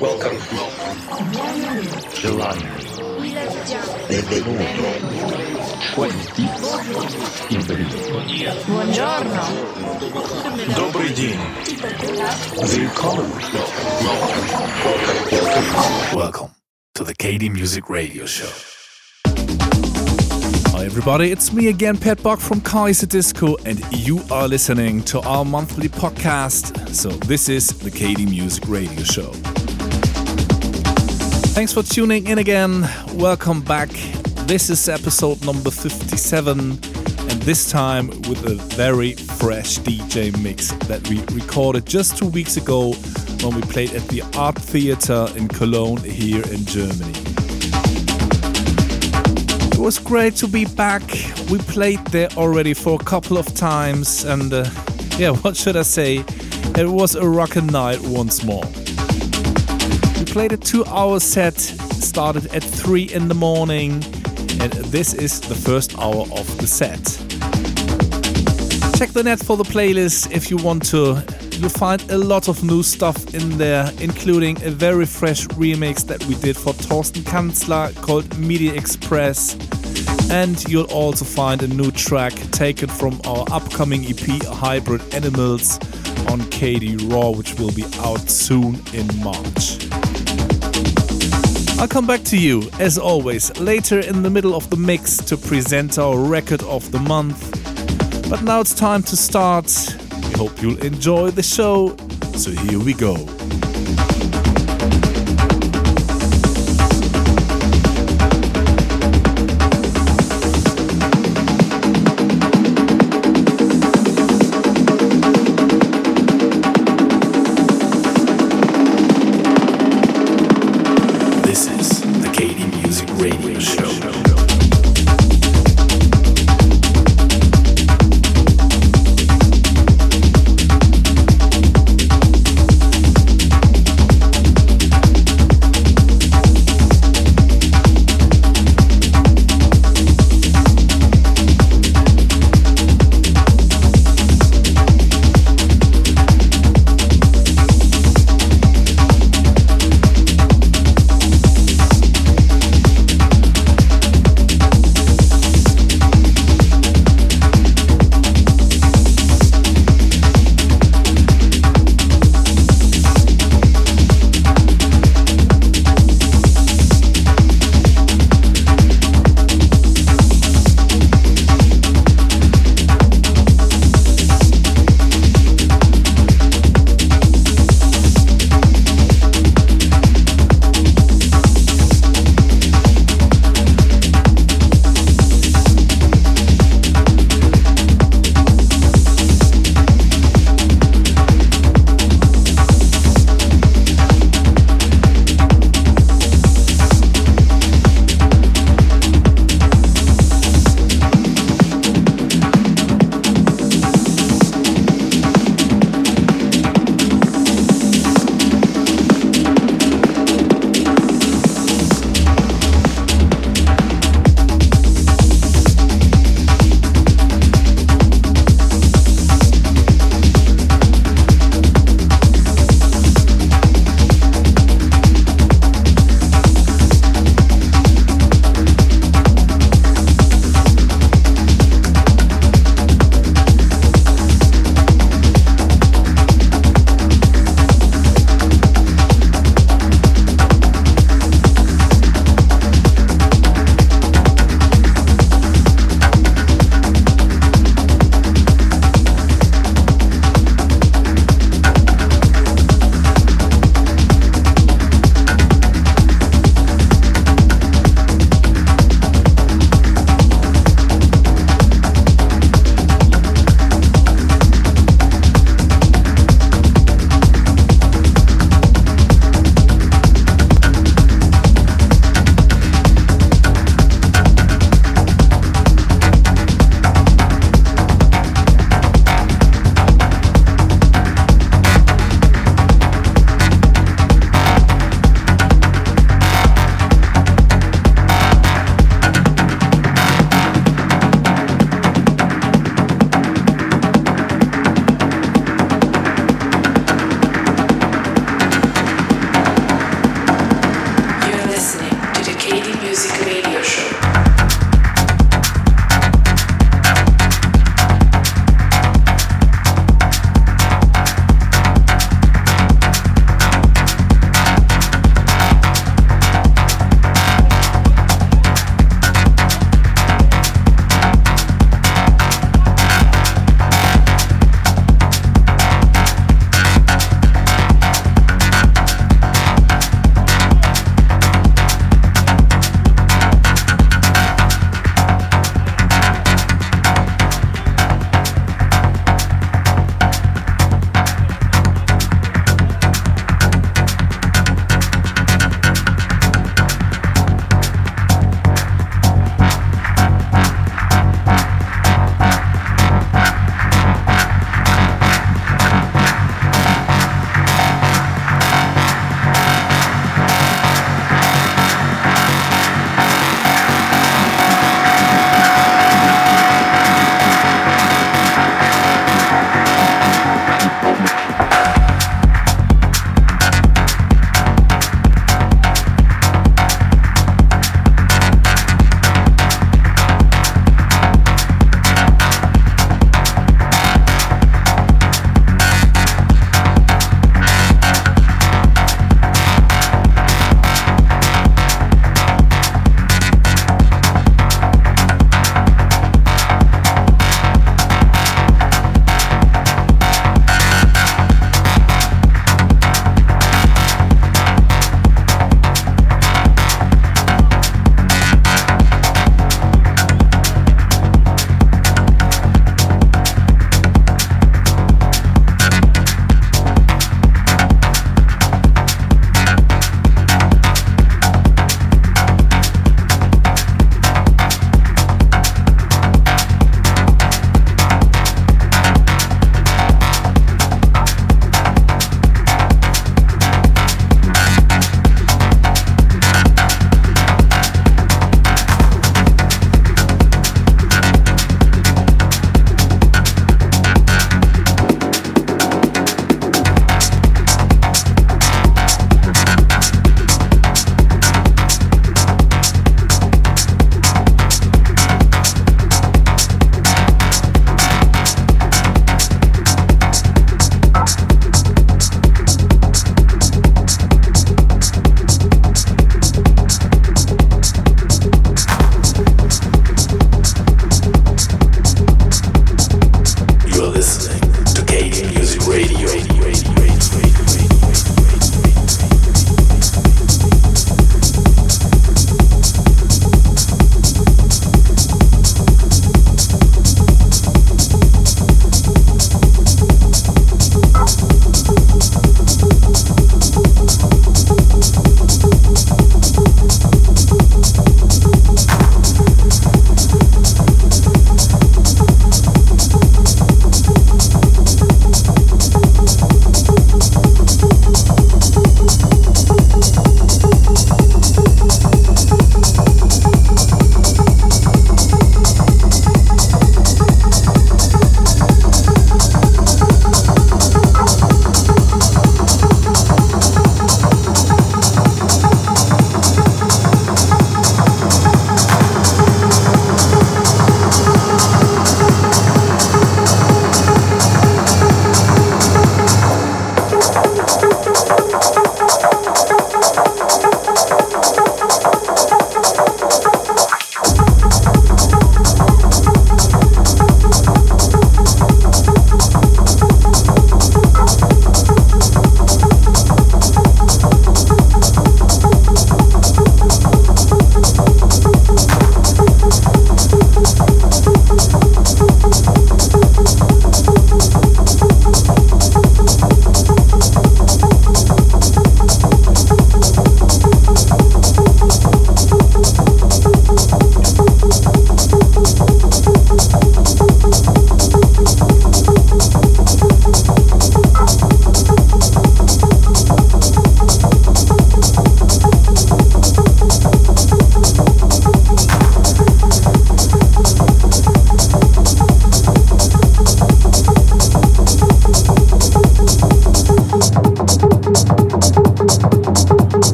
Welcome. July. Benvenuto. Questi. Benvenuto. Buongiorno. Добрый день. Willkommen. Welcome to the KD Music Radio Show. Hi everybody, it's me again, Pat Buck from Kaiserdisco, and you are listening to our monthly podcast. So this is the KD Music Radio Show. Thanks for tuning in again. Welcome back. This is episode number 57, and this time with a very fresh DJ mix that we recorded just two weeks ago when we played at the Artheater in Cologne here in Germany. It was great to be back. We played there already for a couple of times, and uh, yeah, what should I say? It was a rockin' night once more. We played a two hour set, started at 3 in the morning, and this is the first hour of the set. Check the net for the playlist if you want to. You'll find a lot of new stuff in there, including a very fresh remix that we did for Torsten Kanzler called Midi Express. And you'll also find a new track taken from our upcoming EP Hybrid Animals on KD Raw, which will be out soon in March. I'll come back to you, as always, later in the middle of the mix to present our record of the month. But now it's time to start. Hope you'll enjoy the show. So here we go.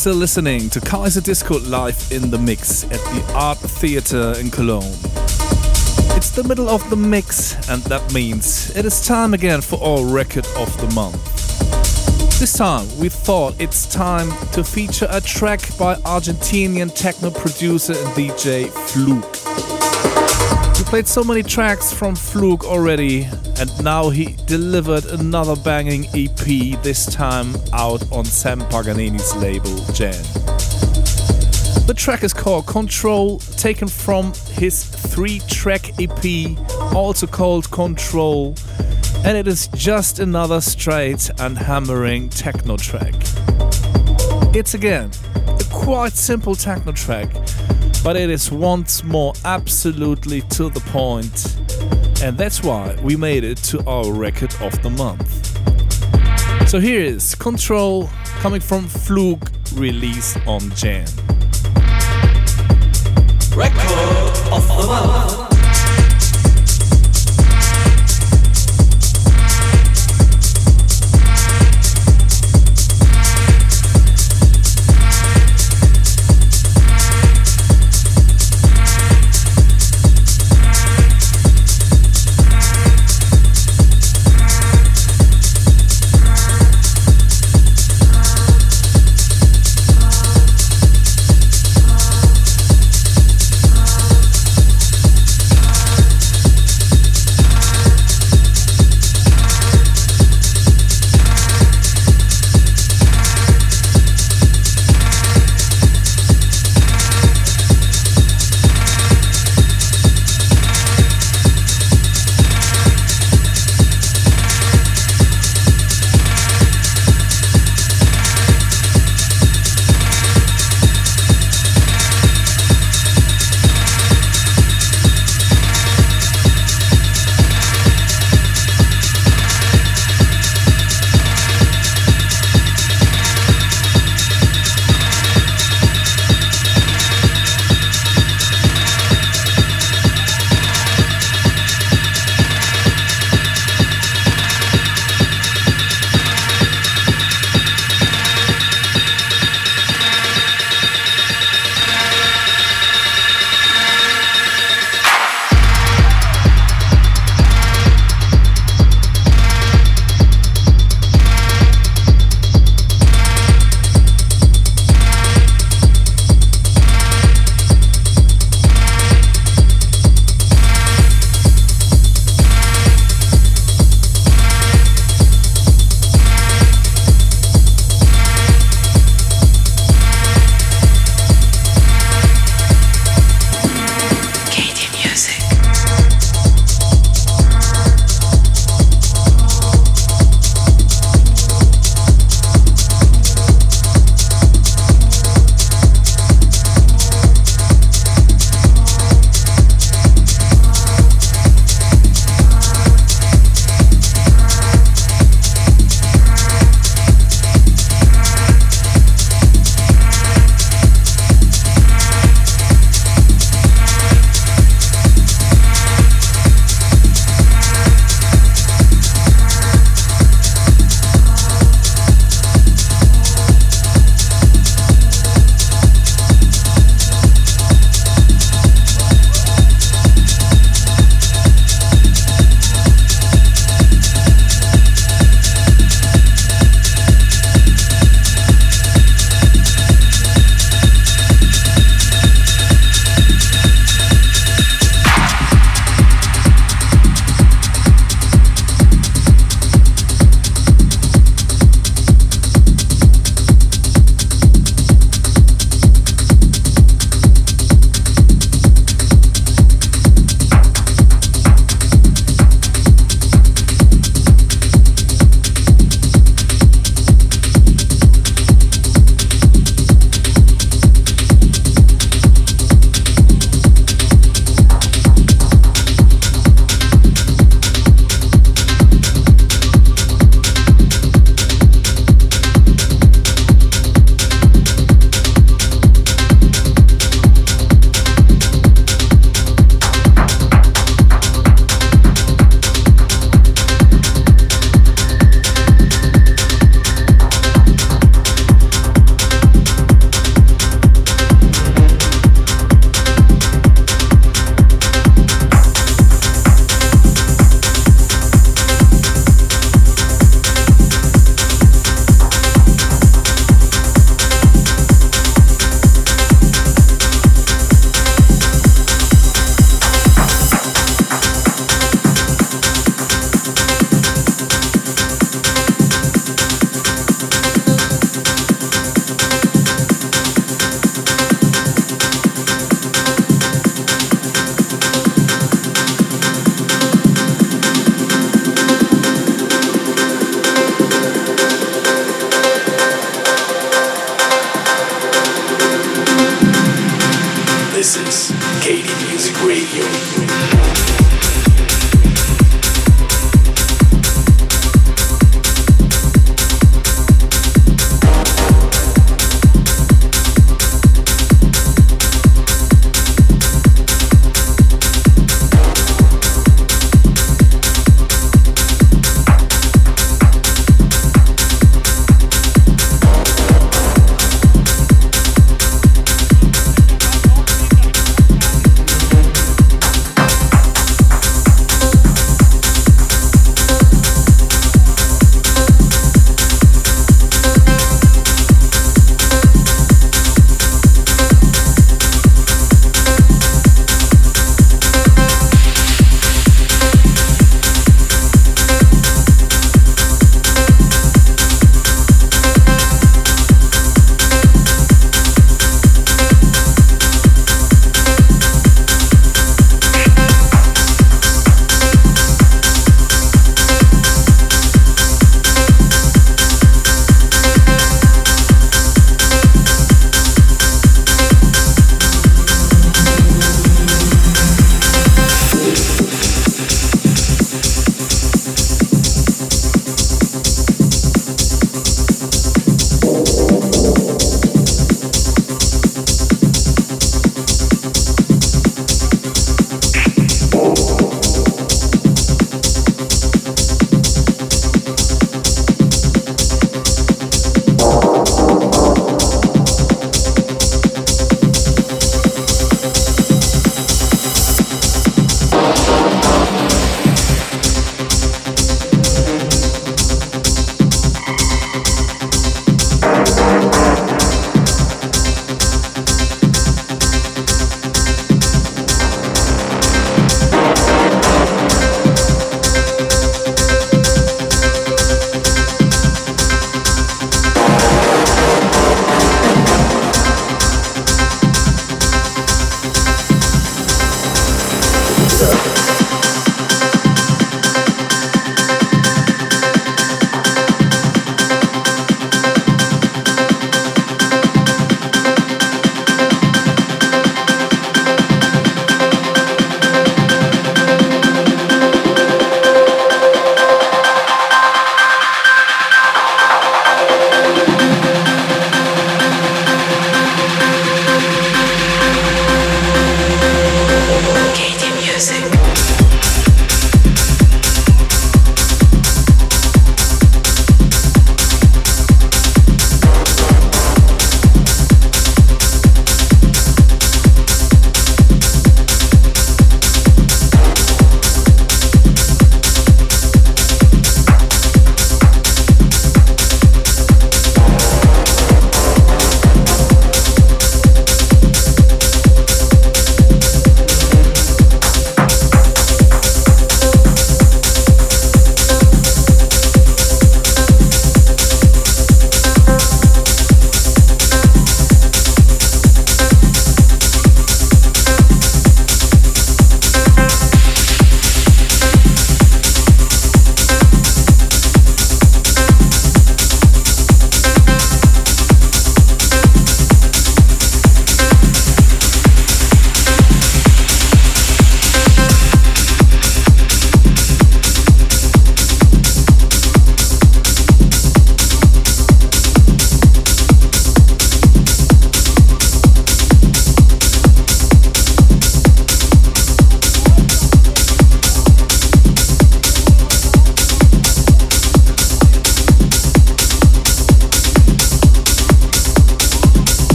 Still listening to Kaiserdisco live in the mix at the Artheater in Cologne. It's the middle of the mix, and that means it is time again for our record of the month. This time, we thought it's time to feature a track by Argentinian techno producer and DJ Flug. We played so many tracks from Flug already, and now he delivered another banging EP, this time out on Sam Paganini's label Jam. The track is called Control, taken from his three track EP, also called Control, and it is just another straight and hammering techno track. It's again a quite simple techno track, but it is once more absolutely to the point and that's why we made it to our record of the month. So here is Control coming from Flug, released on Jam. Record of the month.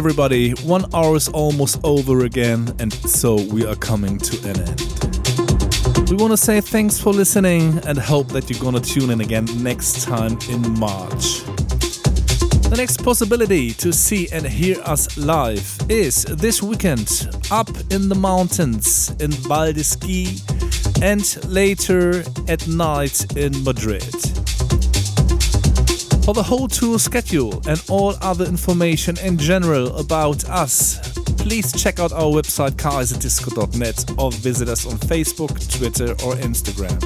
Everybody, one hour is almost over again, and so we are coming to an end. We want to say thanks for listening and hope that you're gonna tune in again next time in March. The next possibility to see and hear us live is this weekend up in the mountains in Val and later at night in Madrid. For the whole tour schedule and all other information in general about us, please check out our website kaiserdisco.net or visit us on Facebook, Twitter, or Instagram.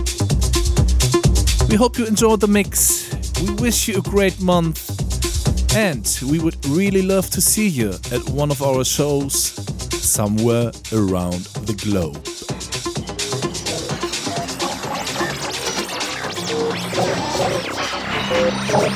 We hope you enjoyed the mix. We wish you a great month and we would really love to see you at one of our shows somewhere around the globe.